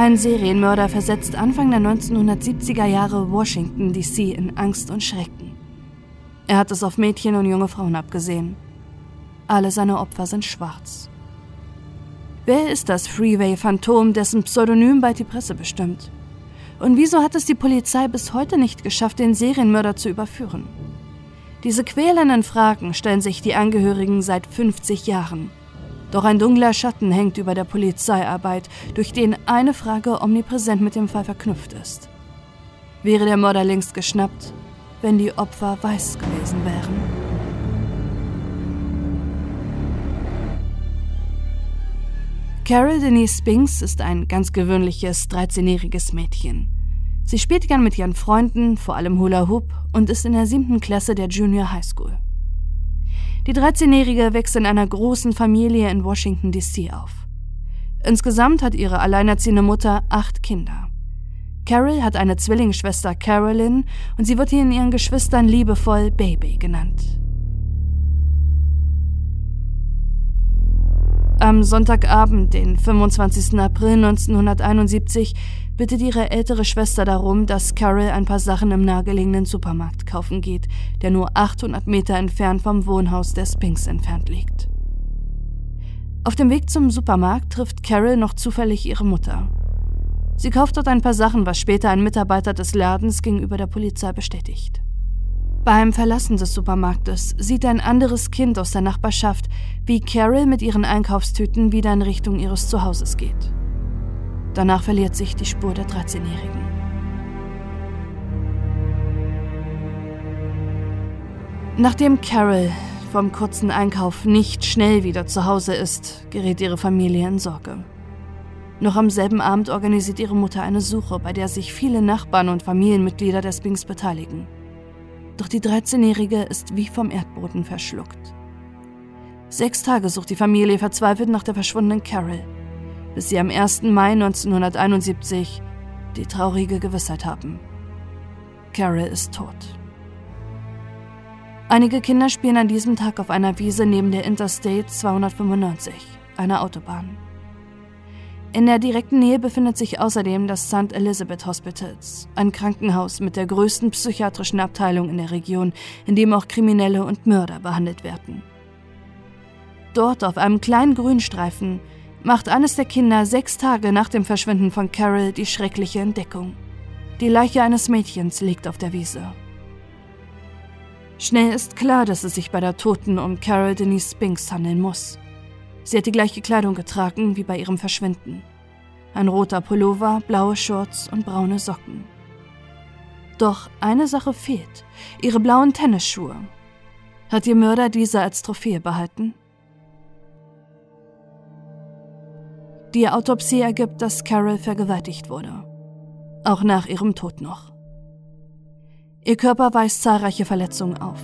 Ein Serienmörder versetzt Anfang der 1970er Jahre Washington, D.C. in Angst und Schrecken. Er hat es auf Mädchen und junge Frauen abgesehen. Alle seine Opfer sind schwarz. Wer ist das Freeway-Phantom, dessen Pseudonym bald die Presse bestimmt? Und wieso hat es die Polizei bis heute nicht geschafft, den Serienmörder zu überführen? Diese quälenden Fragen stellen sich die Angehörigen seit 50 Jahren. Doch ein dunkler Schatten hängt über der Polizeiarbeit, durch den eine Frage omnipräsent mit dem Fall verknüpft ist. Wäre der Mörder längst geschnappt, wenn die Opfer weiß gewesen wären? Carol Denise Spinks ist ein ganz gewöhnliches 13-jähriges Mädchen. Sie spielt gern mit ihren Freunden, vor allem Hula Hoop, und ist in der siebten Klasse der Junior High School. Die 13-Jährige wächst in einer großen Familie in Washington, D.C. auf. Insgesamt hat ihre alleinerziehende Mutter acht Kinder. Carol hat eine Zwillingsschwester Carolyn und sie wird in ihren Geschwistern liebevoll Baby genannt. Am Sonntagabend, den 25. April 1971, bittet ihre ältere Schwester darum, dass Carol ein paar Sachen im nahegelegenen Supermarkt kaufen geht, der nur 800 Meter entfernt vom Wohnhaus der Spinks entfernt liegt. Auf dem Weg zum Supermarkt trifft Carol noch zufällig ihre Mutter. Sie kauft dort ein paar Sachen, was später ein Mitarbeiter des Ladens gegenüber der Polizei bestätigt. Beim Verlassen des Supermarktes sieht ein anderes Kind aus der Nachbarschaft, wie Carol mit ihren Einkaufstüten wieder in Richtung ihres Zuhauses geht. Danach verliert sich die Spur der 13-Jährigen. Nachdem Carol vom kurzen Einkauf nicht schnell wieder zu Hause ist, gerät ihre Familie in Sorge. Noch am selben Abend organisiert ihre Mutter eine Suche, bei der sich viele Nachbarn und Familienmitglieder der Spinks beteiligen. Doch die 13-Jährige ist wie vom Erdboden verschluckt. Sechs Tage sucht die Familie verzweifelt nach der verschwundenen Carol, bis sie am 1. Mai 1971 die traurige Gewissheit haben. Carol ist tot. Einige Kinder spielen an diesem Tag auf einer Wiese neben der Interstate 295, einer Autobahn. In der direkten Nähe befindet sich außerdem das St. Elizabeth Hospitals, ein Krankenhaus mit der größten psychiatrischen Abteilung in der Region, in dem auch Kriminelle und Mörder behandelt werden. Dort auf einem kleinen Grünstreifen macht eines der Kinder sechs Tage nach dem Verschwinden von Carol die schreckliche Entdeckung. Die Leiche eines Mädchens liegt auf der Wiese. Schnell ist klar, dass es sich bei der Toten um Carol Denise Spinks handeln muss. Sie hat die gleiche Kleidung getragen wie bei ihrem Verschwinden. Ein roter Pullover, blaue Shorts und braune Socken. Doch eine Sache fehlt, ihre blauen Tennisschuhe. Hat ihr Mörder diese als Trophäe behalten? Die Autopsie ergibt, dass Carol vergewaltigt wurde. Auch nach ihrem Tod noch. Ihr Körper weist zahlreiche Verletzungen auf.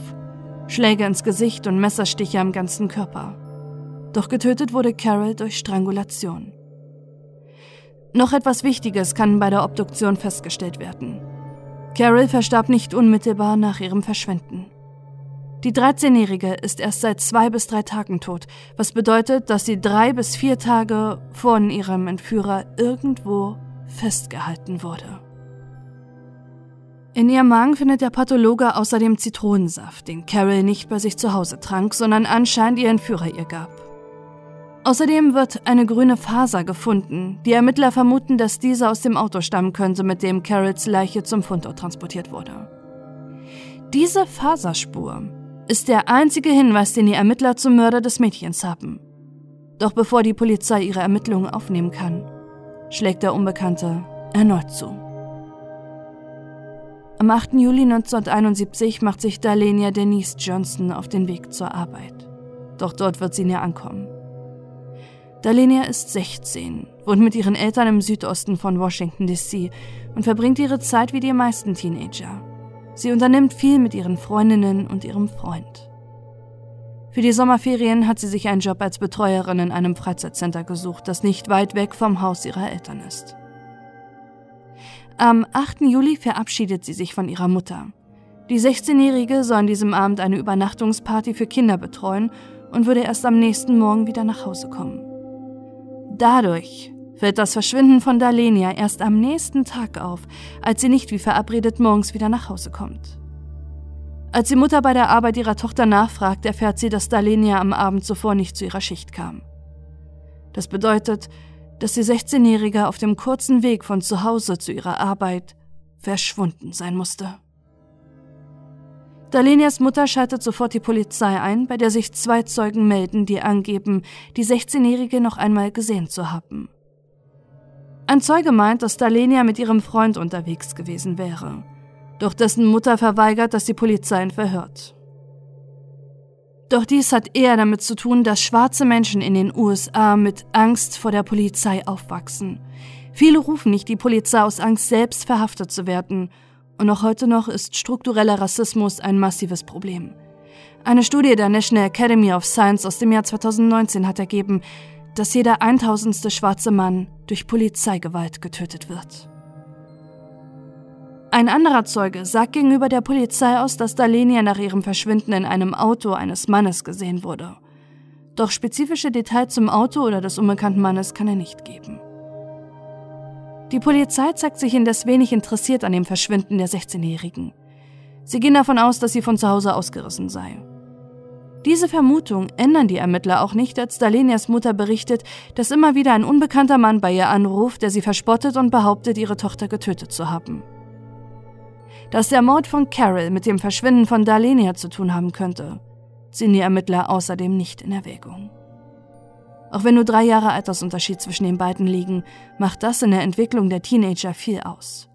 Schläge ins Gesicht und Messerstiche am ganzen Körper. Doch getötet wurde Carol durch Strangulation. Noch etwas Wichtiges kann bei der Obduktion festgestellt werden. Carol verstarb nicht unmittelbar nach ihrem Verschwinden. Die 13-Jährige ist erst seit zwei bis drei Tagen tot, was bedeutet, dass sie drei bis vier Tage von ihrem Entführer irgendwo festgehalten wurde. In ihrem Magen findet der Pathologe außerdem Zitronensaft, den Carol nicht bei sich zu Hause trank, sondern anscheinend ihr Entführer ihr gab. Außerdem wird eine grüne Faser gefunden. Die Ermittler vermuten, dass diese aus dem Auto stammen könnte, mit dem Carols Leiche zum Fundort transportiert wurde. Diese Faserspur ist der einzige Hinweis, den die Ermittler zum Mörder des Mädchens haben. Doch bevor die Polizei ihre Ermittlungen aufnehmen kann, schlägt der Unbekannte erneut zu. Am 8. Juli 1971 macht sich Darlenia Denise Johnson auf den Weg zur Arbeit. Doch dort wird sie näher ankommen. Dalenia ist 16, wohnt mit ihren Eltern im Südosten von Washington, D.C. und verbringt ihre Zeit wie die meisten Teenager. Sie unternimmt viel mit ihren Freundinnen und ihrem Freund. Für die Sommerferien hat sie sich einen Job als Betreuerin in einem Freizeitcenter gesucht, das nicht weit weg vom Haus ihrer Eltern ist. Am 8. Juli verabschiedet sie sich von ihrer Mutter. Die 16-Jährige soll an diesem Abend eine Übernachtungsparty für Kinder betreuen und würde erst am nächsten Morgen wieder nach Hause kommen. Dadurch fällt das Verschwinden von Darlenia erst am nächsten Tag auf, als sie nicht wie verabredet morgens wieder nach Hause kommt. Als die Mutter bei der Arbeit ihrer Tochter nachfragt, erfährt sie, dass Darlenia am Abend zuvor nicht zu ihrer Schicht kam. Das bedeutet, dass die 16-Jährige auf dem kurzen Weg von zu Hause zu ihrer Arbeit verschwunden sein musste. Dalenias Mutter schaltet sofort die Polizei ein, bei der sich zwei Zeugen melden, die angeben, die 16-Jährige noch einmal gesehen zu haben. Ein Zeuge meint, dass Dalenia mit ihrem Freund unterwegs gewesen wäre. Doch dessen Mutter verweigert, dass die Polizei ihn verhört. Doch dies hat eher damit zu tun, dass schwarze Menschen in den USA mit Angst vor der Polizei aufwachsen. Viele rufen nicht die Polizei aus Angst, selbst verhaftet zu werden. Und auch heute noch ist struktureller Rassismus ein massives Problem. Eine Studie der National Academy of Science aus dem Jahr 2019 hat ergeben, dass jeder eintausendste schwarze Mann durch Polizeigewalt getötet wird. Ein anderer Zeuge sagt gegenüber der Polizei aus, dass Dalenia nach ihrem Verschwinden in einem Auto eines Mannes gesehen wurde. Doch spezifische Details zum Auto oder des unbekannten Mannes kann er nicht geben. Die Polizei zeigt sich indes wenig interessiert an dem Verschwinden der 16-Jährigen. Sie gehen davon aus, dass sie von zu Hause ausgerissen sei. Diese Vermutung ändern die Ermittler auch nicht, als Dalenias Mutter berichtet, dass immer wieder ein unbekannter Mann bei ihr anruft, der sie verspottet und behauptet, ihre Tochter getötet zu haben. Dass der Mord von Carol mit dem Verschwinden von Dalenia zu tun haben könnte, ziehen die Ermittler außerdem nicht in Erwägung. Auch wenn nur drei Jahre Altersunterschied zwischen den beiden liegen, macht das in der Entwicklung der Teenager viel aus.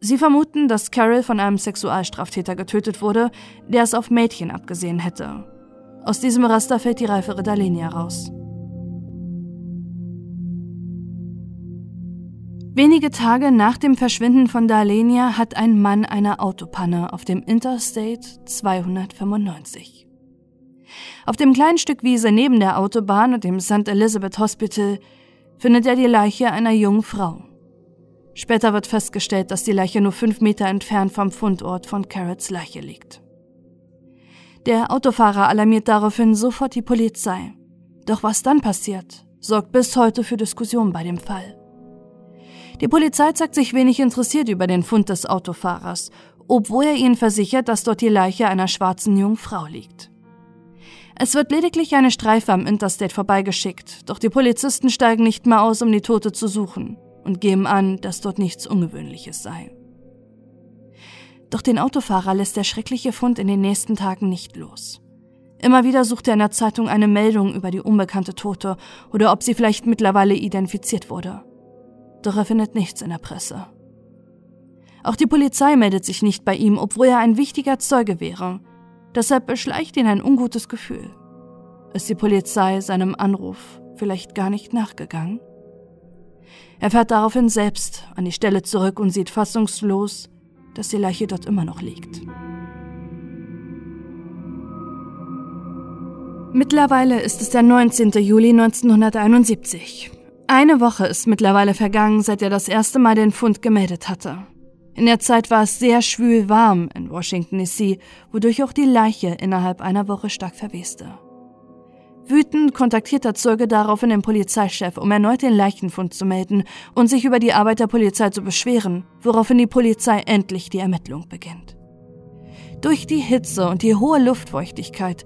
Sie vermuten, dass Carol von einem Sexualstraftäter getötet wurde, der es auf Mädchen abgesehen hätte aus diesem Raster fällt die reifere Dalenia raus. Wenige Tage nach dem Verschwinden von Dalenia hat ein Mann eine Autopanne auf dem Interstate 295. Auf dem kleinen Stück Wiese neben der Autobahn und dem St. Elizabeth Hospital findet er die Leiche einer jungen Frau. Später wird festgestellt, dass die Leiche nur fünf Meter entfernt vom Fundort von Carrots Leiche liegt. Der Autofahrer alarmiert daraufhin sofort die Polizei. Doch was dann passiert, sorgt bis heute für Diskussionen bei dem Fall. Die Polizei zeigt sich wenig interessiert über den Fund des Autofahrers, obwohl er ihnen versichert, dass dort die Leiche einer schwarzen jungen Frau liegt. Es wird lediglich eine Streife am Interstate vorbeigeschickt, doch die Polizisten steigen nicht mehr aus, um die Tote zu suchen und geben an, dass dort nichts Ungewöhnliches sei. Doch den Autofahrer lässt der schreckliche Fund in den nächsten Tagen nicht los. Immer wieder sucht er in der Zeitung eine Meldung über die unbekannte Tote oder ob sie vielleicht mittlerweile identifiziert wurde. Doch er findet nichts in der Presse. Auch die Polizei meldet sich nicht bei ihm, obwohl er ein wichtiger Zeuge wäre. Deshalb beschleicht ihn ein ungutes Gefühl. Ist die Polizei seinem Anruf vielleicht gar nicht nachgegangen? Er fährt daraufhin selbst an die Stelle zurück und sieht fassungslos, dass die Leiche dort immer noch liegt. Mittlerweile ist es der 19. Juli 1971. Eine Woche ist mittlerweile vergangen, seit er das erste Mal den Fund gemeldet hatte. In der Zeit war es sehr schwül warm in Washington DC, wodurch auch die Leiche innerhalb einer Woche stark verweste. Wütend kontaktiert der Zeuge daraufhin den Polizeichef, um erneut den Leichenfund zu melden und sich über die Arbeit der Polizei zu beschweren, woraufhin die Polizei endlich die Ermittlung beginnt. Durch die Hitze und die hohe Luftfeuchtigkeit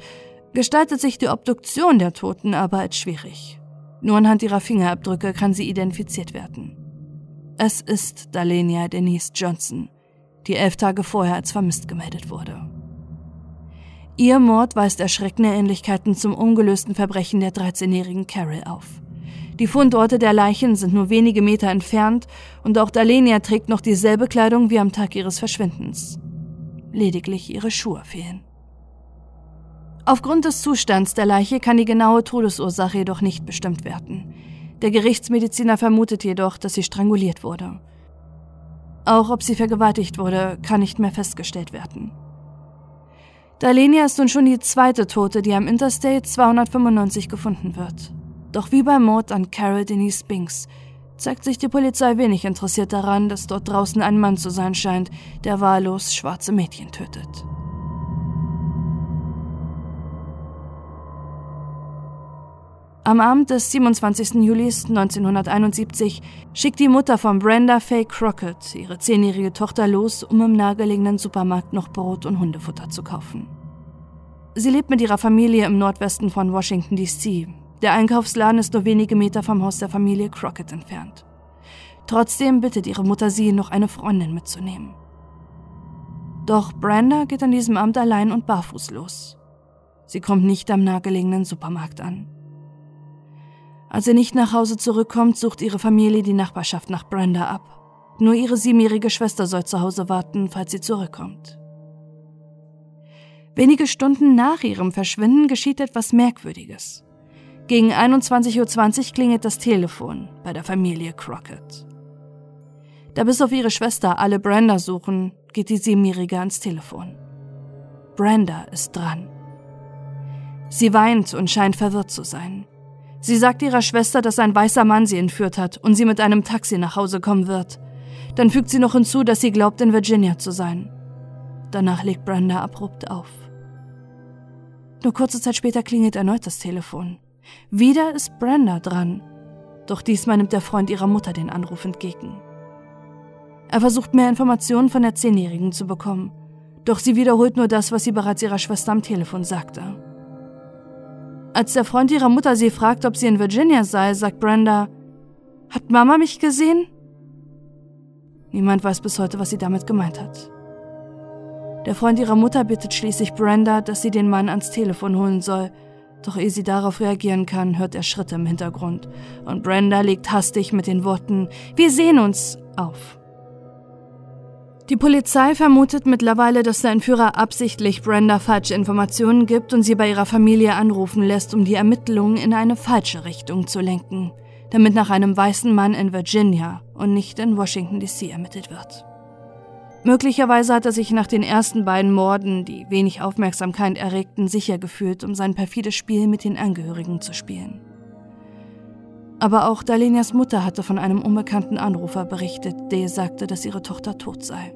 gestaltet sich die Obduktion der Toten aber als schwierig. Nur anhand ihrer Fingerabdrücke kann sie identifiziert werden. Es ist Dalenia Denise Johnson, die elf Tage vorher als vermisst gemeldet wurde. Ihr Mord weist erschreckende Ähnlichkeiten zum ungelösten Verbrechen der 13-jährigen Carol auf. Die Fundorte der Leichen sind nur wenige Meter entfernt und auch Dalenia trägt noch dieselbe Kleidung wie am Tag ihres Verschwindens. Lediglich ihre Schuhe fehlen. Aufgrund des Zustands der Leiche kann die genaue Todesursache jedoch nicht bestimmt werden. Der Gerichtsmediziner vermutet jedoch, dass sie stranguliert wurde. Auch ob sie vergewaltigt wurde, kann nicht mehr festgestellt werden. Dalenia ist nun schon die zweite Tote, die am Interstate 295 gefunden wird. Doch wie beim Mord an Carol Denise Binks zeigt sich die Polizei wenig interessiert daran, dass dort draußen ein Mann zu sein scheint, der wahllos schwarze Mädchen tötet. Am Abend des 27. Juli 1971 schickt die Mutter von Brenda Faye Crockett ihre zehnjährige Tochter los, um im nahegelegenen Supermarkt noch Brot und Hundefutter zu kaufen. Sie lebt mit ihrer Familie im Nordwesten von Washington, D.C. Der Einkaufsladen ist nur wenige Meter vom Haus der Familie Crockett entfernt. Trotzdem bittet ihre Mutter sie, noch eine Freundin mitzunehmen. Doch Brenda geht an diesem Abend allein und barfuß los. Sie kommt nicht am nahegelegenen Supermarkt an. Als sie nicht nach Hause zurückkommt, sucht ihre Familie die Nachbarschaft nach Brenda ab. Nur ihre siebenjährige Schwester soll zu Hause warten, falls sie zurückkommt. Wenige Stunden nach ihrem Verschwinden geschieht etwas Merkwürdiges. Gegen 21.20 Uhr klingelt das Telefon bei der Familie Crockett. Da bis auf ihre Schwester alle Brenda suchen, geht die Siebenjährige ans Telefon. Brenda ist dran. Sie weint und scheint verwirrt zu sein. Sie sagt ihrer Schwester, dass ein weißer Mann sie entführt hat und sie mit einem Taxi nach Hause kommen wird. Dann fügt sie noch hinzu, dass sie glaubt, in Virginia zu sein. Danach legt Brenda abrupt auf. Nur kurze Zeit später klingelt erneut das Telefon. Wieder ist Brenda dran. Doch diesmal nimmt der Freund ihrer Mutter den Anruf entgegen. Er versucht mehr Informationen von der Zehnjährigen zu bekommen. Doch sie wiederholt nur das, was sie bereits ihrer Schwester am Telefon sagte. Als der Freund ihrer Mutter sie fragt, ob sie in Virginia sei, sagt Brenda, hat Mama mich gesehen? Niemand weiß bis heute, was sie damit gemeint hat. Der Freund ihrer Mutter bittet schließlich Brenda, dass sie den Mann ans Telefon holen soll, doch ehe sie darauf reagieren kann, hört er Schritte im Hintergrund und Brenda legt hastig mit den Worten Wir sehen uns auf. Die Polizei vermutet mittlerweile, dass der Entführer absichtlich Brenda falsche Informationen gibt und sie bei ihrer Familie anrufen lässt, um die Ermittlungen in eine falsche Richtung zu lenken, damit nach einem weißen Mann in Virginia und nicht in Washington DC ermittelt wird. Möglicherweise hat er sich nach den ersten beiden Morden, die wenig Aufmerksamkeit erregten, sicher gefühlt, um sein perfides Spiel mit den Angehörigen zu spielen. Aber auch Dalenias Mutter hatte von einem unbekannten Anrufer berichtet, der sagte, dass ihre Tochter tot sei.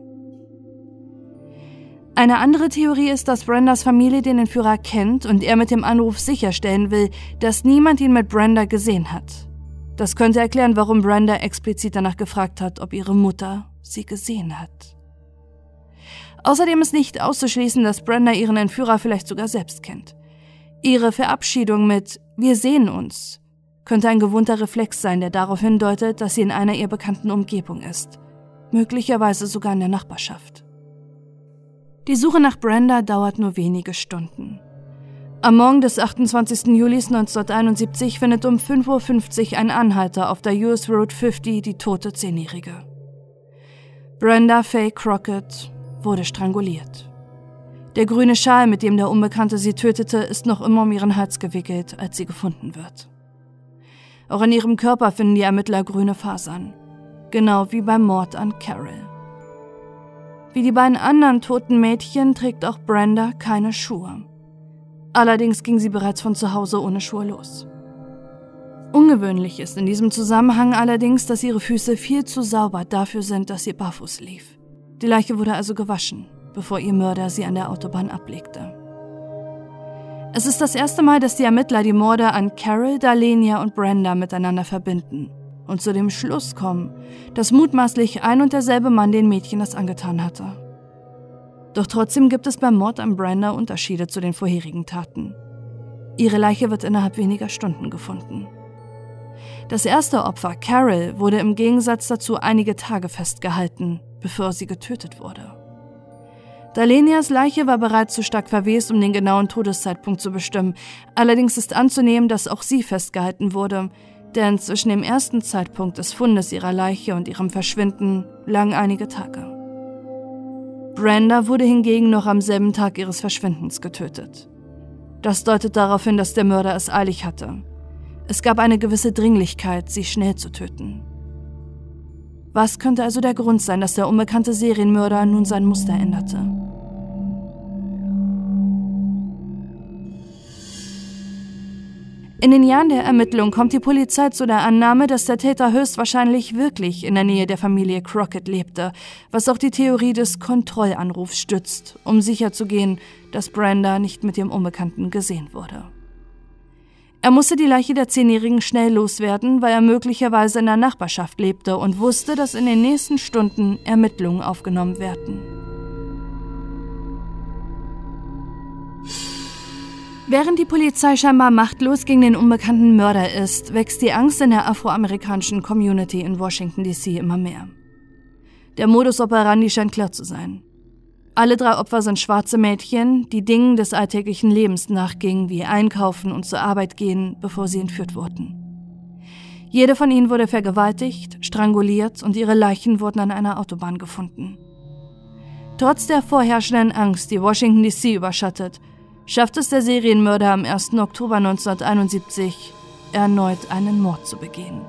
Eine andere Theorie ist, dass Brendas Familie den Entführer kennt und er mit dem Anruf sicherstellen will, dass niemand ihn mit Brenda gesehen hat. Das könnte erklären, warum Brenda explizit danach gefragt hat, ob ihre Mutter sie gesehen hat. Außerdem ist nicht auszuschließen, dass Brenda ihren Entführer vielleicht sogar selbst kennt. Ihre Verabschiedung mit Wir sehen uns könnte ein gewohnter Reflex sein, der darauf hindeutet, dass sie in einer ihr bekannten Umgebung ist, möglicherweise sogar in der Nachbarschaft. Die Suche nach Brenda dauert nur wenige Stunden. Am Morgen des 28. Juli 1971 findet um 5.50 Uhr ein Anhalter auf der US Road 50 die tote Zehnjährige. Brenda Faye Crockett wurde stranguliert. Der grüne Schal, mit dem der Unbekannte sie tötete, ist noch immer um ihren Hals gewickelt, als sie gefunden wird. Auch an ihrem Körper finden die Ermittler grüne Fasern, genau wie beim Mord an Carol. Wie die beiden anderen toten Mädchen trägt auch Brenda keine Schuhe. Allerdings ging sie bereits von zu Hause ohne Schuhe los. Ungewöhnlich ist in diesem Zusammenhang allerdings, dass ihre Füße viel zu sauber dafür sind, dass sie barfuß lief. Die Leiche wurde also gewaschen, bevor ihr Mörder sie an der Autobahn ablegte. Es ist das erste Mal, dass die Ermittler die Morde an Carol, Dalenia und Brenda miteinander verbinden und zu dem Schluss kommen, dass mutmaßlich ein und derselbe Mann den Mädchen das angetan hatte. Doch trotzdem gibt es beim Mord an Brenda Unterschiede zu den vorherigen Taten. Ihre Leiche wird innerhalb weniger Stunden gefunden. Das erste Opfer, Carol, wurde im Gegensatz dazu einige Tage festgehalten, bevor sie getötet wurde. Dalenias Leiche war bereits zu stark verwest, um den genauen Todeszeitpunkt zu bestimmen. Allerdings ist anzunehmen, dass auch sie festgehalten wurde, denn zwischen dem ersten Zeitpunkt des Fundes ihrer Leiche und ihrem Verschwinden lagen einige Tage. Brenda wurde hingegen noch am selben Tag ihres Verschwindens getötet. Das deutet darauf hin, dass der Mörder es eilig hatte. Es gab eine gewisse Dringlichkeit, sie schnell zu töten. Was könnte also der Grund sein, dass der unbekannte Serienmörder nun sein Muster änderte? In den Jahren der Ermittlung kommt die Polizei zu der Annahme, dass der Täter höchstwahrscheinlich wirklich in der Nähe der Familie Crockett lebte, was auch die Theorie des Kontrollanrufs stützt, um sicherzugehen, dass Brenda nicht mit dem Unbekannten gesehen wurde. Er musste die Leiche der Zehnjährigen schnell loswerden, weil er möglicherweise in der Nachbarschaft lebte und wusste, dass in den nächsten Stunden Ermittlungen aufgenommen werden. Während die Polizei scheinbar machtlos gegen den unbekannten Mörder ist, wächst die Angst in der afroamerikanischen Community in Washington, D.C. immer mehr. Der Modus operandi scheint klar zu sein. Alle drei Opfer sind schwarze Mädchen, die Dingen des alltäglichen Lebens nachgingen, wie einkaufen und zur Arbeit gehen, bevor sie entführt wurden. Jede von ihnen wurde vergewaltigt, stranguliert und ihre Leichen wurden an einer Autobahn gefunden. Trotz der vorherrschenden Angst, die Washington DC überschattet, schafft es der Serienmörder am 1. Oktober 1971 erneut einen Mord zu begehen.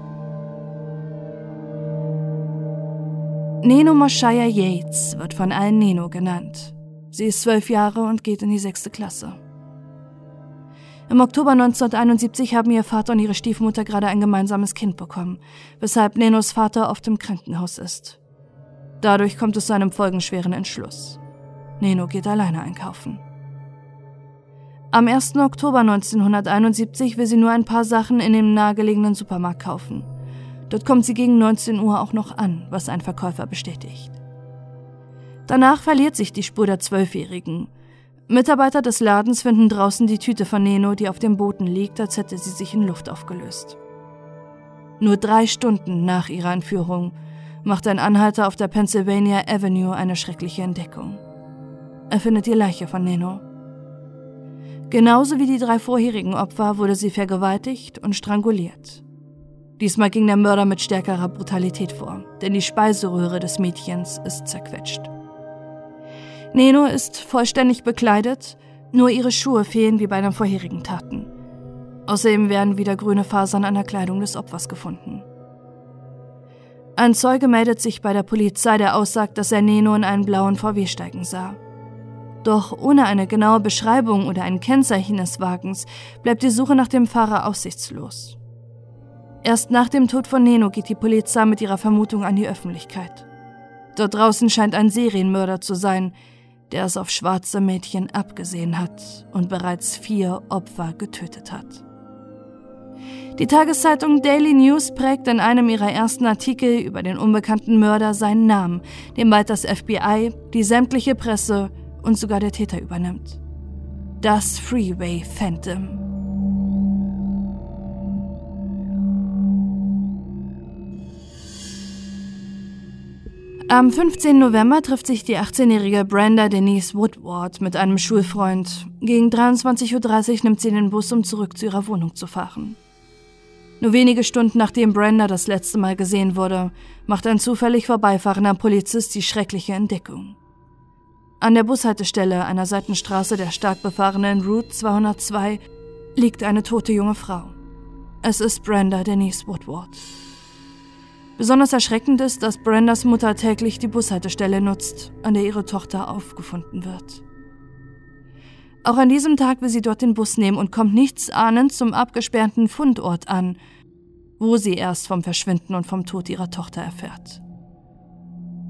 Neno Moshaya Yates wird von allen Neno genannt. Sie ist zwölf Jahre und geht in die sechste Klasse. Im Oktober 1971 haben ihr Vater und ihre Stiefmutter gerade ein gemeinsames Kind bekommen, weshalb Nenos Vater oft im Krankenhaus ist. Dadurch kommt es zu einem folgenschweren Entschluss. Neno geht alleine einkaufen. Am 1. Oktober 1971 will sie nur ein paar Sachen in dem nahegelegenen Supermarkt kaufen. Dort kommt sie gegen 19 Uhr auch noch an, was ein Verkäufer bestätigt. Danach verliert sich die Spur der Zwölfjährigen. Mitarbeiter des Ladens finden draußen die Tüte von Neno, die auf dem Boden liegt, als hätte sie sich in Luft aufgelöst. Nur drei Stunden nach ihrer Entführung macht ein Anhalter auf der Pennsylvania Avenue eine schreckliche Entdeckung. Er findet die Leiche von Neno. Genauso wie die drei vorherigen Opfer wurde sie vergewaltigt und stranguliert. Diesmal ging der Mörder mit stärkerer Brutalität vor, denn die Speiseröhre des Mädchens ist zerquetscht. Neno ist vollständig bekleidet, nur ihre Schuhe fehlen wie bei den vorherigen Taten. Außerdem werden wieder grüne Fasern an der Kleidung des Opfers gefunden. Ein Zeuge meldet sich bei der Polizei, der aussagt, dass er Neno in einen blauen VW steigen sah. Doch ohne eine genaue Beschreibung oder ein Kennzeichen des Wagens bleibt die Suche nach dem Fahrer aussichtslos. Erst nach dem Tod von Neno geht die Polizei mit ihrer Vermutung an die Öffentlichkeit. Dort draußen scheint ein Serienmörder zu sein, der es auf schwarze Mädchen abgesehen hat und bereits vier Opfer getötet hat. Die Tageszeitung Daily News prägt in einem ihrer ersten Artikel über den unbekannten Mörder seinen Namen, den bald das FBI, die sämtliche Presse und sogar der Täter übernimmt. Das Freeway Phantom. Am 15. November trifft sich die 18-jährige Brenda Denise Woodward mit einem Schulfreund. Gegen 23.30 Uhr nimmt sie den Bus, um zurück zu ihrer Wohnung zu fahren. Nur wenige Stunden nachdem Brenda das letzte Mal gesehen wurde, macht ein zufällig vorbeifahrender Polizist die schreckliche Entdeckung. An der Bushaltestelle einer Seitenstraße der stark befahrenen Route 202 liegt eine tote junge Frau. Es ist Brenda Denise Woodward. Besonders erschreckend ist, dass Brendas Mutter täglich die Bushaltestelle nutzt, an der ihre Tochter aufgefunden wird. Auch an diesem Tag will sie dort den Bus nehmen und kommt nichts ahnend zum abgesperrten Fundort an, wo sie erst vom Verschwinden und vom Tod ihrer Tochter erfährt.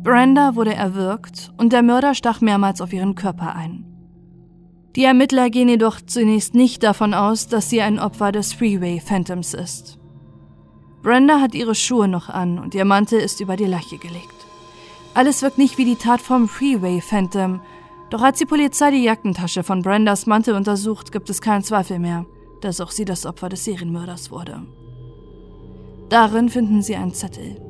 Brenda wurde erwürgt und der Mörder stach mehrmals auf ihren Körper ein. Die Ermittler gehen jedoch zunächst nicht davon aus, dass sie ein Opfer des Freeway Phantoms ist. Brenda hat ihre Schuhe noch an und ihr Mantel ist über die Leiche gelegt. Alles wirkt nicht wie die Tat vom Freeway Phantom, doch als die Polizei die Jackentasche von Brendas Mantel untersucht, gibt es keinen Zweifel mehr, dass auch sie das Opfer des Serienmörders wurde. Darin finden sie einen Zettel.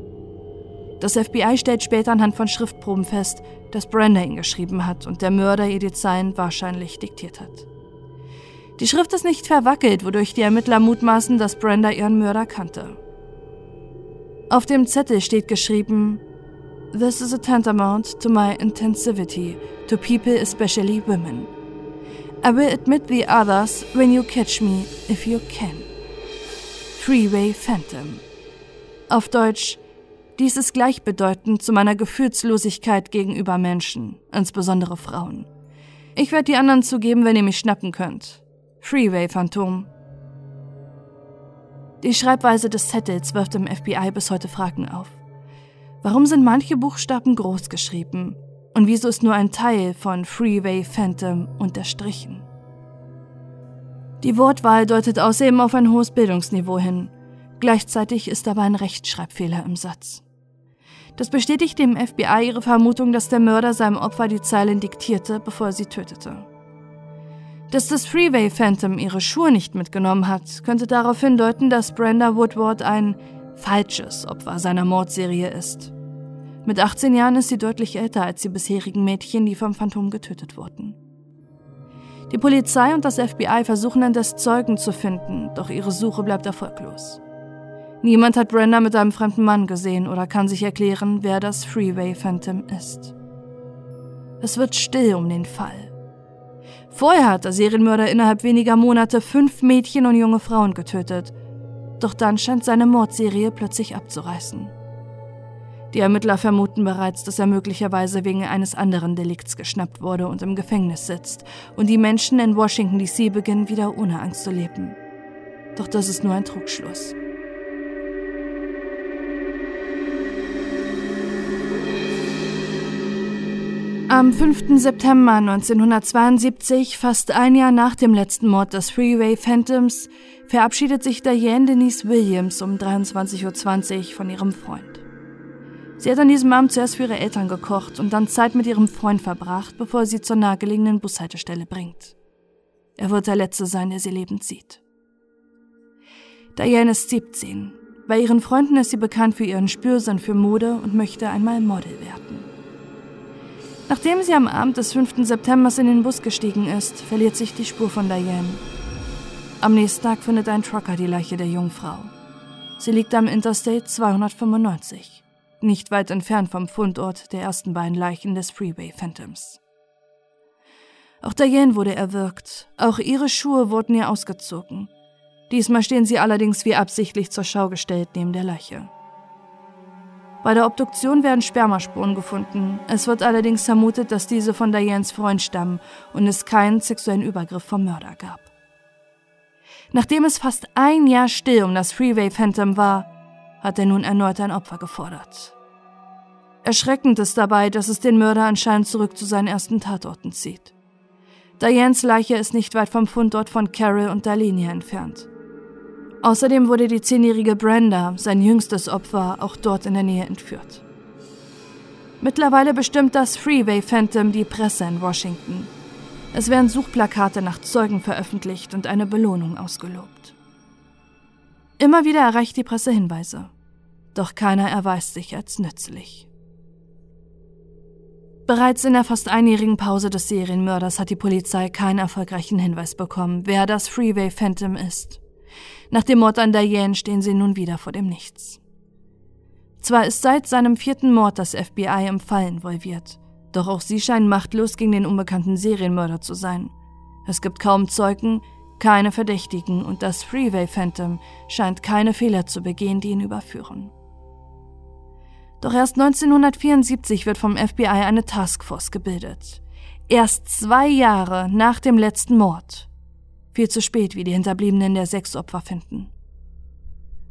Das FBI stellt später anhand von Schriftproben fest, dass Brenda ihn geschrieben hat und der Mörder ihr die Zeilen wahrscheinlich diktiert hat. Die Schrift ist nicht verwackelt, wodurch die Ermittler mutmaßen, dass Brenda ihren Mörder kannte. Auf dem Zettel steht geschrieben, This is a tantamount to my intensivity to people, especially women. I will admit the others when you catch me, if you can. Freeway Phantom. Auf Deutsch, dies ist gleichbedeutend zu meiner Gefühlslosigkeit gegenüber Menschen, insbesondere Frauen. Ich werde die anderen zugeben, wenn ihr mich schnappen könnt. Freeway Phantom. Die Schreibweise des Zettels wirft im FBI bis heute Fragen auf. Warum sind manche Buchstaben groß geschrieben? Und wieso ist nur ein Teil von Freeway Phantom unterstrichen? Die Wortwahl deutet außerdem auf ein hohes Bildungsniveau hin. Gleichzeitig ist aber ein Rechtschreibfehler im Satz. Das bestätigt dem FBI ihre Vermutung, dass der Mörder seinem Opfer die Zeilen diktierte, bevor er sie tötete. Dass das Freeway Phantom ihre Schuhe nicht mitgenommen hat, könnte darauf hindeuten, dass Brenda Woodward ein falsches Opfer seiner Mordserie ist. Mit 18 Jahren ist sie deutlich älter als die bisherigen Mädchen, die vom Phantom getötet wurden. Die Polizei und das FBI versuchen indes Zeugen zu finden, doch ihre Suche bleibt erfolglos. Niemand hat Brenda mit einem fremden Mann gesehen oder kann sich erklären, wer das Freeway Phantom ist. Es wird still um den Fall. Vorher hat der Serienmörder innerhalb weniger Monate fünf Mädchen und junge Frauen getötet. Doch dann scheint seine Mordserie plötzlich abzureißen. Die Ermittler vermuten bereits, dass er möglicherweise wegen eines anderen Delikts geschnappt wurde und im Gefängnis sitzt und die Menschen in Washington DC beginnen wieder ohne Angst zu leben. Doch das ist nur ein Trugschluss. Am 5. September 1972, fast ein Jahr nach dem letzten Mord des Freeway Phantoms, verabschiedet sich Diane Denise Williams um 23.20 Uhr von ihrem Freund. Sie hat an diesem Abend zuerst für ihre Eltern gekocht und dann Zeit mit ihrem Freund verbracht, bevor sie zur nahegelegenen Bushaltestelle bringt. Er wird der Letzte sein, der sie lebend sieht. Diane ist 17. Bei ihren Freunden ist sie bekannt für ihren Spürsinn für Mode und möchte einmal Model werden. Nachdem sie am Abend des 5. September in den Bus gestiegen ist, verliert sich die Spur von Diane. Am nächsten Tag findet ein Trucker die Leiche der Jungfrau. Sie liegt am Interstate 295, nicht weit entfernt vom Fundort der ersten beiden Leichen des Freeway Phantoms. Auch Diane wurde erwürgt, auch ihre Schuhe wurden ihr ausgezogen. Diesmal stehen sie allerdings wie absichtlich zur Schau gestellt neben der Leiche. Bei der Obduktion werden Spermaspuren gefunden. Es wird allerdings vermutet, dass diese von Dianes Freund stammen und es keinen sexuellen Übergriff vom Mörder gab. Nachdem es fast ein Jahr still um das Freeway Phantom war, hat er nun erneut ein Opfer gefordert. Erschreckend ist dabei, dass es den Mörder anscheinend zurück zu seinen ersten Tatorten zieht. Dianes Leiche ist nicht weit vom Fundort von Carol und Darlene entfernt. Außerdem wurde die zehnjährige Brenda, sein jüngstes Opfer, auch dort in der Nähe entführt. Mittlerweile bestimmt das Freeway Phantom die Presse in Washington. Es werden Suchplakate nach Zeugen veröffentlicht und eine Belohnung ausgelobt. Immer wieder erreicht die Presse Hinweise, doch keiner erweist sich als nützlich. Bereits in der fast einjährigen Pause des Serienmörders hat die Polizei keinen erfolgreichen Hinweis bekommen, wer das Freeway Phantom ist. Nach dem Mord an Diane stehen sie nun wieder vor dem Nichts. Zwar ist seit seinem vierten Mord das FBI im Fall involviert, doch auch sie scheinen machtlos gegen den unbekannten Serienmörder zu sein. Es gibt kaum Zeugen, keine Verdächtigen und das Freeway Phantom scheint keine Fehler zu begehen, die ihn überführen. Doch erst 1974 wird vom FBI eine Taskforce gebildet. Erst zwei Jahre nach dem letzten Mord. Viel zu spät, wie die Hinterbliebenen der sechs Opfer finden.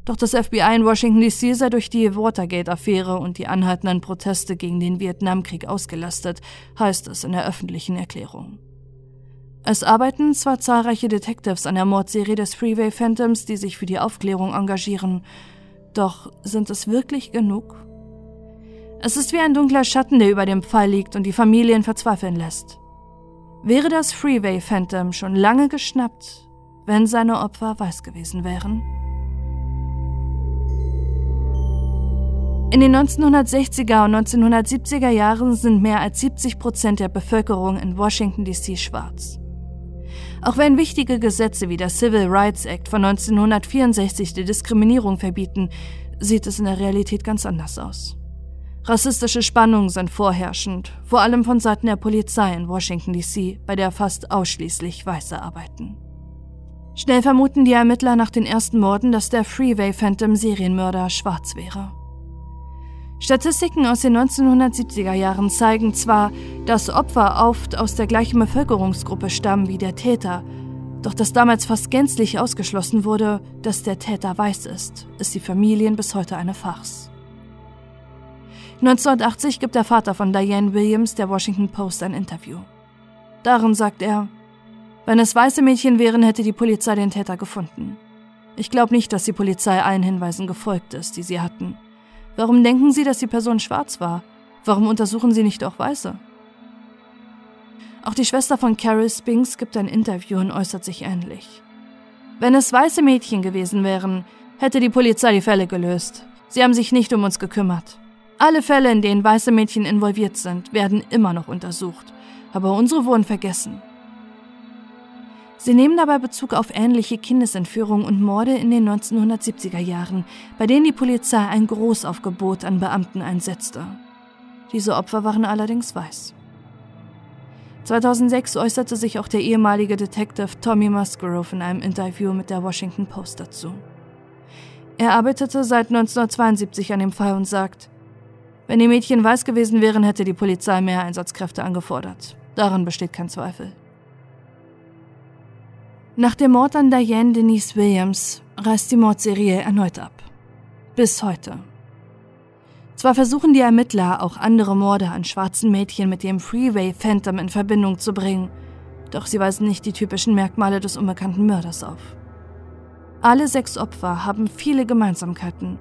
Doch das FBI in Washington DC sei durch die Watergate-Affäre und die anhaltenden Proteste gegen den Vietnamkrieg ausgelastet, heißt es in der öffentlichen Erklärung. Es arbeiten zwar zahlreiche Detectives an der Mordserie des Freeway Phantoms, die sich für die Aufklärung engagieren, doch sind es wirklich genug? Es ist wie ein dunkler Schatten, der über dem Fall liegt und die Familien verzweifeln lässt wäre das Freeway Phantom schon lange geschnappt, wenn seine Opfer weiß gewesen wären. In den 1960er und 1970er Jahren sind mehr als 70 Prozent der Bevölkerung in Washington DC schwarz. Auch wenn wichtige Gesetze wie der Civil Rights Act von 1964 die Diskriminierung verbieten, sieht es in der Realität ganz anders aus. Rassistische Spannungen sind vorherrschend, vor allem von Seiten der Polizei in Washington, D.C., bei der fast ausschließlich Weiße arbeiten. Schnell vermuten die Ermittler nach den ersten Morden, dass der Freeway Phantom Serienmörder schwarz wäre. Statistiken aus den 1970er Jahren zeigen zwar, dass Opfer oft aus der gleichen Bevölkerungsgruppe stammen wie der Täter, doch dass damals fast gänzlich ausgeschlossen wurde, dass der Täter weiß ist, ist die Familien bis heute eine Farce. 1980 gibt der Vater von Diane Williams der Washington Post ein Interview. Darin sagt er, Wenn es weiße Mädchen wären, hätte die Polizei den Täter gefunden. Ich glaube nicht, dass die Polizei allen Hinweisen gefolgt ist, die sie hatten. Warum denken Sie, dass die Person schwarz war? Warum untersuchen Sie nicht auch Weiße? Auch die Schwester von Carol Spinks gibt ein Interview und äußert sich ähnlich. Wenn es weiße Mädchen gewesen wären, hätte die Polizei die Fälle gelöst. Sie haben sich nicht um uns gekümmert. Alle Fälle, in denen weiße Mädchen involviert sind, werden immer noch untersucht, aber unsere wurden vergessen. Sie nehmen dabei Bezug auf ähnliche Kindesentführungen und Morde in den 1970er Jahren, bei denen die Polizei ein Großaufgebot an Beamten einsetzte. Diese Opfer waren allerdings weiß. 2006 äußerte sich auch der ehemalige Detective Tommy Musgrove in einem Interview mit der Washington Post dazu. Er arbeitete seit 1972 an dem Fall und sagt, wenn die Mädchen weiß gewesen wären, hätte die Polizei mehr Einsatzkräfte angefordert. Daran besteht kein Zweifel. Nach dem Mord an Diane Denise Williams reißt die Mordserie erneut ab. Bis heute. Zwar versuchen die Ermittler, auch andere Morde an schwarzen Mädchen mit dem Freeway Phantom in Verbindung zu bringen, doch sie weisen nicht die typischen Merkmale des unbekannten Mörders auf. Alle sechs Opfer haben viele Gemeinsamkeiten.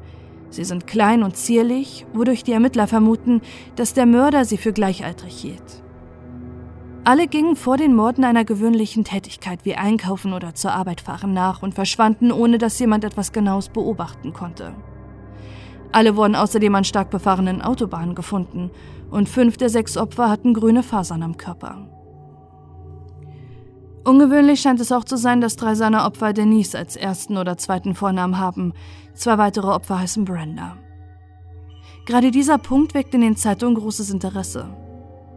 Sie sind klein und zierlich, wodurch die Ermittler vermuten, dass der Mörder sie für gleichaltrig hielt. Alle gingen vor den Morden einer gewöhnlichen Tätigkeit wie Einkaufen oder zur Arbeit fahren nach und verschwanden, ohne dass jemand etwas Genaues beobachten konnte. Alle wurden außerdem an stark befahrenen Autobahnen gefunden und fünf der sechs Opfer hatten grüne Fasern am Körper. Ungewöhnlich scheint es auch zu sein, dass drei seiner Opfer Denise als ersten oder zweiten Vornamen haben. Zwei weitere Opfer heißen Brenda. Gerade dieser Punkt weckt in den Zeitungen großes Interesse.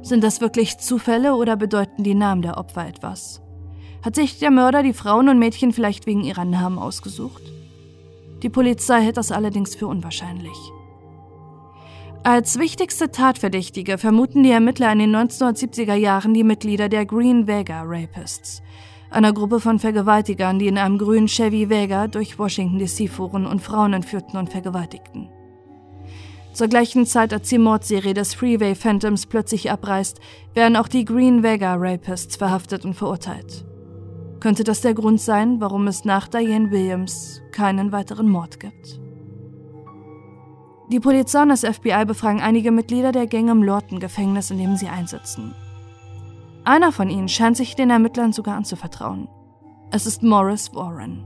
Sind das wirklich Zufälle oder bedeuten die Namen der Opfer etwas? Hat sich der Mörder die Frauen und Mädchen vielleicht wegen ihrer Namen ausgesucht? Die Polizei hält das allerdings für unwahrscheinlich. Als wichtigste Tatverdächtige vermuten die Ermittler in den 1970er Jahren die Mitglieder der Green Vega Rapists, einer Gruppe von Vergewaltigern, die in einem grünen Chevy Vega durch Washington DC fuhren und Frauen entführten und vergewaltigten. Zur gleichen Zeit, als die Mordserie des Freeway Phantoms plötzlich abreißt, werden auch die Green Vega Rapists verhaftet und verurteilt. Könnte das der Grund sein, warum es nach Diane Williams keinen weiteren Mord gibt? Die Polizei und das FBI befragen einige Mitglieder der Gang im Lorton-Gefängnis, in dem sie einsitzen. Einer von ihnen scheint sich den Ermittlern sogar anzuvertrauen. Es ist Morris Warren.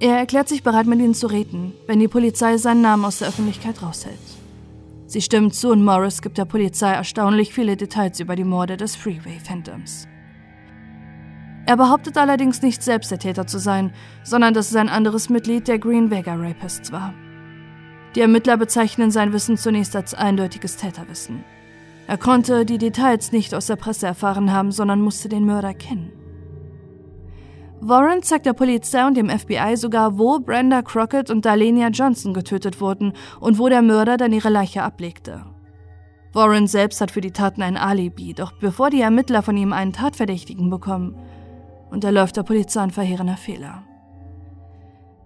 Er erklärt sich bereit, mit ihnen zu reden, wenn die Polizei seinen Namen aus der Öffentlichkeit raushält. Sie stimmen zu und Morris gibt der Polizei erstaunlich viele Details über die Morde des Freeway Phantoms. Er behauptet allerdings nicht selbst der Täter zu sein, sondern dass es ein anderes Mitglied der Green Vega Rapists war. Die Ermittler bezeichnen sein Wissen zunächst als eindeutiges Täterwissen. Er konnte die Details nicht aus der Presse erfahren haben, sondern musste den Mörder kennen. Warren zeigt der Polizei und dem FBI sogar, wo Brenda Crockett und Dalenia Johnson getötet wurden und wo der Mörder dann ihre Leiche ablegte. Warren selbst hat für die Taten ein Alibi, doch bevor die Ermittler von ihm einen Tatverdächtigen bekommen, unterläuft der Polizei ein verheerender Fehler.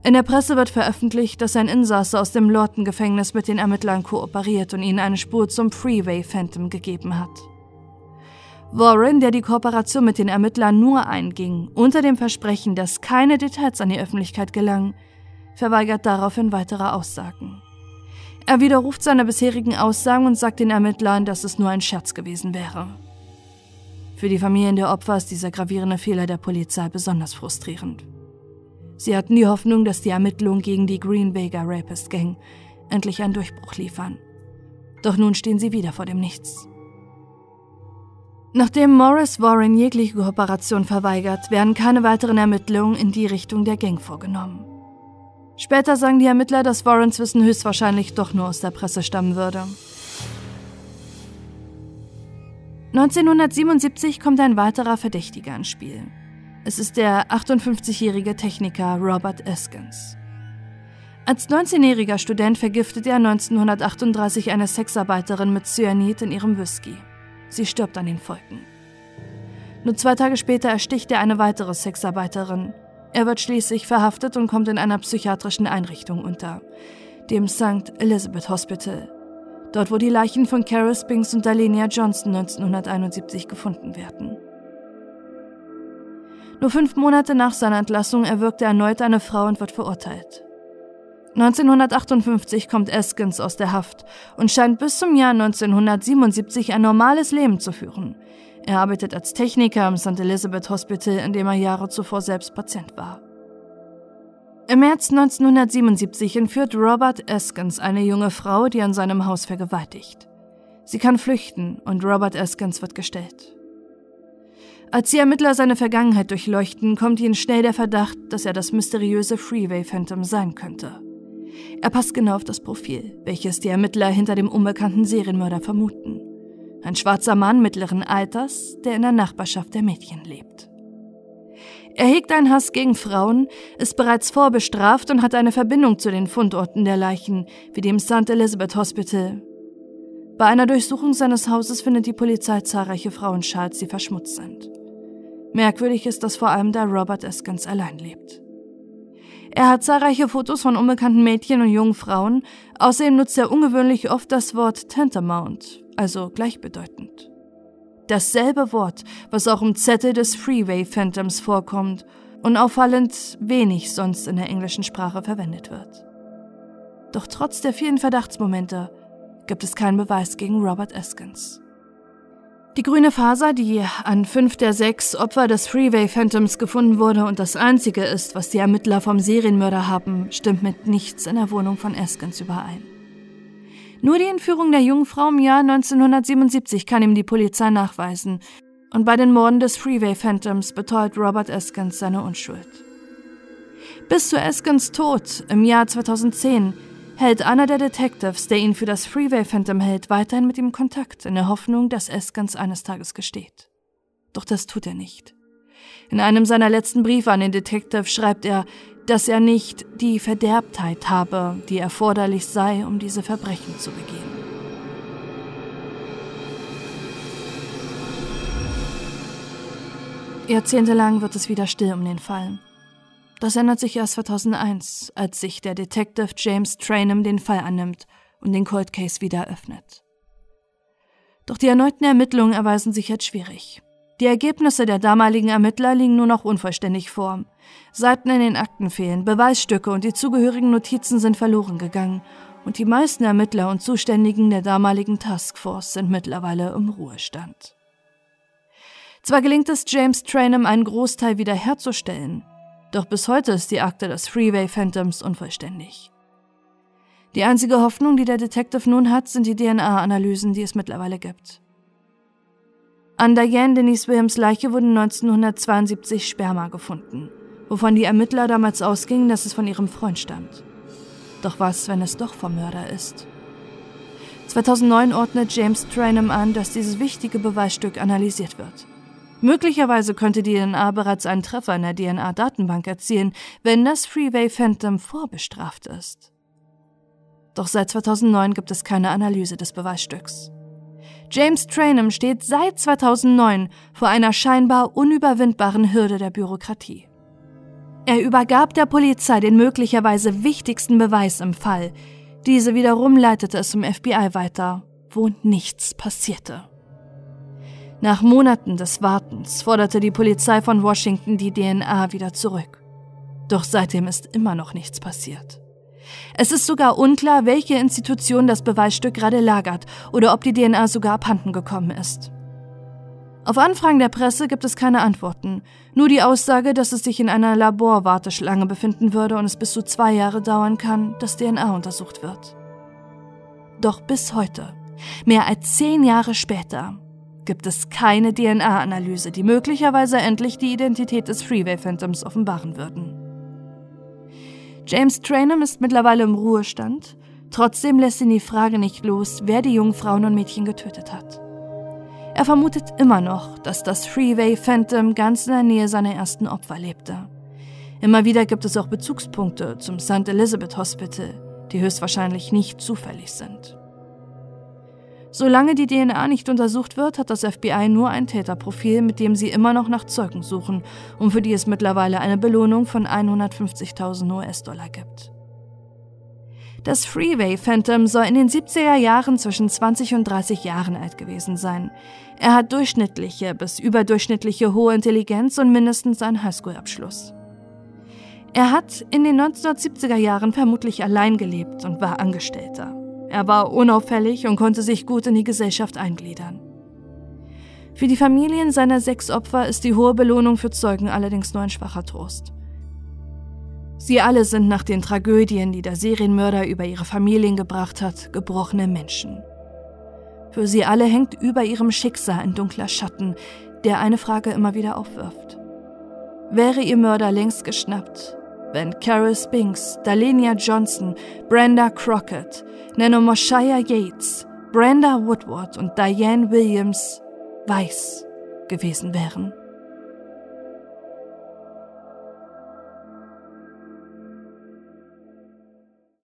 In der Presse wird veröffentlicht, dass ein Insasse aus dem Lorton-Gefängnis mit den Ermittlern kooperiert und ihnen eine Spur zum Freeway Phantom gegeben hat. Warren, der die Kooperation mit den Ermittlern nur einging, unter dem Versprechen, dass keine Details an die Öffentlichkeit gelangen, verweigert daraufhin weitere Aussagen. Er widerruft seine bisherigen Aussagen und sagt den Ermittlern, dass es nur ein Scherz gewesen wäre. Für die Familien der Opfer ist dieser gravierende Fehler der Polizei besonders frustrierend. Sie hatten die Hoffnung, dass die Ermittlungen gegen die Green Vega Rapist Gang endlich einen Durchbruch liefern. Doch nun stehen sie wieder vor dem Nichts. Nachdem Morris Warren jegliche Kooperation verweigert, werden keine weiteren Ermittlungen in die Richtung der Gang vorgenommen. Später sagen die Ermittler, dass Warrens Wissen höchstwahrscheinlich doch nur aus der Presse stammen würde. 1977 kommt ein weiterer Verdächtiger ins Spiel. Es ist der 58-jährige Techniker Robert Eskins. Als 19-jähriger Student vergiftet er 1938 eine Sexarbeiterin mit Cyanid in ihrem Whisky. Sie stirbt an den Folgen. Nur zwei Tage später ersticht er eine weitere Sexarbeiterin. Er wird schließlich verhaftet und kommt in einer psychiatrischen Einrichtung unter, dem St. Elizabeth Hospital. Dort, wo die Leichen von Carol Spinks und Dalenia Johnson 1971 gefunden werden. Nur fünf Monate nach seiner Entlassung erwürgt er erneut eine Frau und wird verurteilt. 1958 kommt Eskins aus der Haft und scheint bis zum Jahr 1977 ein normales Leben zu führen. Er arbeitet als Techniker im St. Elizabeth Hospital, in dem er Jahre zuvor selbst Patient war. Im März 1977 entführt Robert Eskins eine junge Frau, die an seinem Haus vergewaltigt. Sie kann flüchten und Robert Eskins wird gestellt. Als die Ermittler seine Vergangenheit durchleuchten, kommt ihnen schnell der Verdacht, dass er das mysteriöse Freeway Phantom sein könnte. Er passt genau auf das Profil, welches die Ermittler hinter dem unbekannten Serienmörder vermuten. Ein schwarzer Mann mittleren Alters, der in der Nachbarschaft der Mädchen lebt. Er hegt einen Hass gegen Frauen, ist bereits vorbestraft und hat eine Verbindung zu den Fundorten der Leichen, wie dem St. Elizabeth Hospital. Bei einer Durchsuchung seines Hauses findet die Polizei zahlreiche Frauenschals, die verschmutzt sind. Merkwürdig ist, dass vor allem da Robert Eskens allein lebt. Er hat zahlreiche Fotos von unbekannten Mädchen und jungen Frauen, außerdem nutzt er ungewöhnlich oft das Wort Tantamount, also gleichbedeutend. Dasselbe Wort, was auch im Zettel des Freeway Phantoms vorkommt und auffallend wenig sonst in der englischen Sprache verwendet wird. Doch trotz der vielen Verdachtsmomente gibt es keinen Beweis gegen Robert Eskins. Die grüne Faser, die an fünf der sechs Opfer des Freeway Phantoms gefunden wurde und das einzige ist, was die Ermittler vom Serienmörder haben, stimmt mit nichts in der Wohnung von Eskins überein. Nur die Entführung der jungen Frau im Jahr 1977 kann ihm die Polizei nachweisen. Und bei den Morden des Freeway Phantoms beteuert Robert Eskins seine Unschuld. Bis zu Eskins Tod im Jahr 2010 hält einer der Detectives, der ihn für das Freeway Phantom hält, weiterhin mit ihm Kontakt, in der Hoffnung, dass Eskins eines Tages gesteht. Doch das tut er nicht. In einem seiner letzten Briefe an den Detective schreibt er, dass er nicht die Verderbtheit habe, die erforderlich sei, um diese Verbrechen zu begehen. Jahrzehntelang wird es wieder still um den Fall. Das ändert sich erst 2001, als sich der Detective James Trainham den Fall annimmt und den Cold Case wieder eröffnet. Doch die erneuten Ermittlungen erweisen sich jetzt schwierig. Die Ergebnisse der damaligen Ermittler liegen nur noch unvollständig vor. Seiten in den Akten fehlen, Beweisstücke und die zugehörigen Notizen sind verloren gegangen und die meisten Ermittler und Zuständigen der damaligen Taskforce sind mittlerweile im Ruhestand. Zwar gelingt es James Trainham, einen Großteil wiederherzustellen, doch bis heute ist die Akte des Freeway Phantoms unvollständig. Die einzige Hoffnung, die der Detective nun hat, sind die DNA-Analysen, die es mittlerweile gibt. An Diane Denise Williams Leiche wurden 1972 Sperma gefunden, wovon die Ermittler damals ausgingen, dass es von ihrem Freund stammt. Doch was, wenn es doch vom Mörder ist? 2009 ordnet James Trainham an, dass dieses wichtige Beweisstück analysiert wird. Möglicherweise könnte die DNA bereits einen Treffer in der DNA-Datenbank erzielen, wenn das Freeway Phantom vorbestraft ist. Doch seit 2009 gibt es keine Analyse des Beweisstücks. James Trainham steht seit 2009 vor einer scheinbar unüberwindbaren Hürde der Bürokratie. Er übergab der Polizei den möglicherweise wichtigsten Beweis im Fall. Diese wiederum leitete es zum FBI weiter, wo nichts passierte. Nach Monaten des Wartens forderte die Polizei von Washington die DNA wieder zurück. Doch seitdem ist immer noch nichts passiert. Es ist sogar unklar, welche Institution das Beweisstück gerade lagert oder ob die DNA sogar abhanden gekommen ist. Auf Anfragen der Presse gibt es keine Antworten, nur die Aussage, dass es sich in einer Laborwarteschlange befinden würde und es bis zu zwei Jahre dauern kann, dass DNA untersucht wird. Doch bis heute, mehr als zehn Jahre später, gibt es keine DNA-Analyse, die möglicherweise endlich die Identität des Freeway Phantoms offenbaren würden. James Trainham ist mittlerweile im Ruhestand. Trotzdem lässt ihn die Frage nicht los, wer die jungen Frauen und Mädchen getötet hat. Er vermutet immer noch, dass das Freeway Phantom ganz in der Nähe seiner ersten Opfer lebte. Immer wieder gibt es auch Bezugspunkte zum St. Elizabeth Hospital, die höchstwahrscheinlich nicht zufällig sind. Solange die DNA nicht untersucht wird, hat das FBI nur ein Täterprofil, mit dem sie immer noch nach Zeugen suchen und für die es mittlerweile eine Belohnung von 150.000 US-Dollar gibt. Das Freeway Phantom soll in den 70er Jahren zwischen 20 und 30 Jahren alt gewesen sein. Er hat durchschnittliche bis überdurchschnittliche hohe Intelligenz und mindestens einen Highschool-Abschluss. Er hat in den 1970er Jahren vermutlich allein gelebt und war Angestellter. Er war unauffällig und konnte sich gut in die Gesellschaft eingliedern. Für die Familien seiner sechs Opfer ist die hohe Belohnung für Zeugen allerdings nur ein schwacher Trost. Sie alle sind nach den Tragödien, die der Serienmörder über ihre Familien gebracht hat, gebrochene Menschen. Für sie alle hängt über ihrem Schicksal ein dunkler Schatten, der eine Frage immer wieder aufwirft. Wäre ihr Mörder längst geschnappt, wenn Carol Spinks, Dalenia Johnson, Brenda Crockett, Nanomoshia Yates, Brenda Woodward und Diane Williams weiß gewesen wären?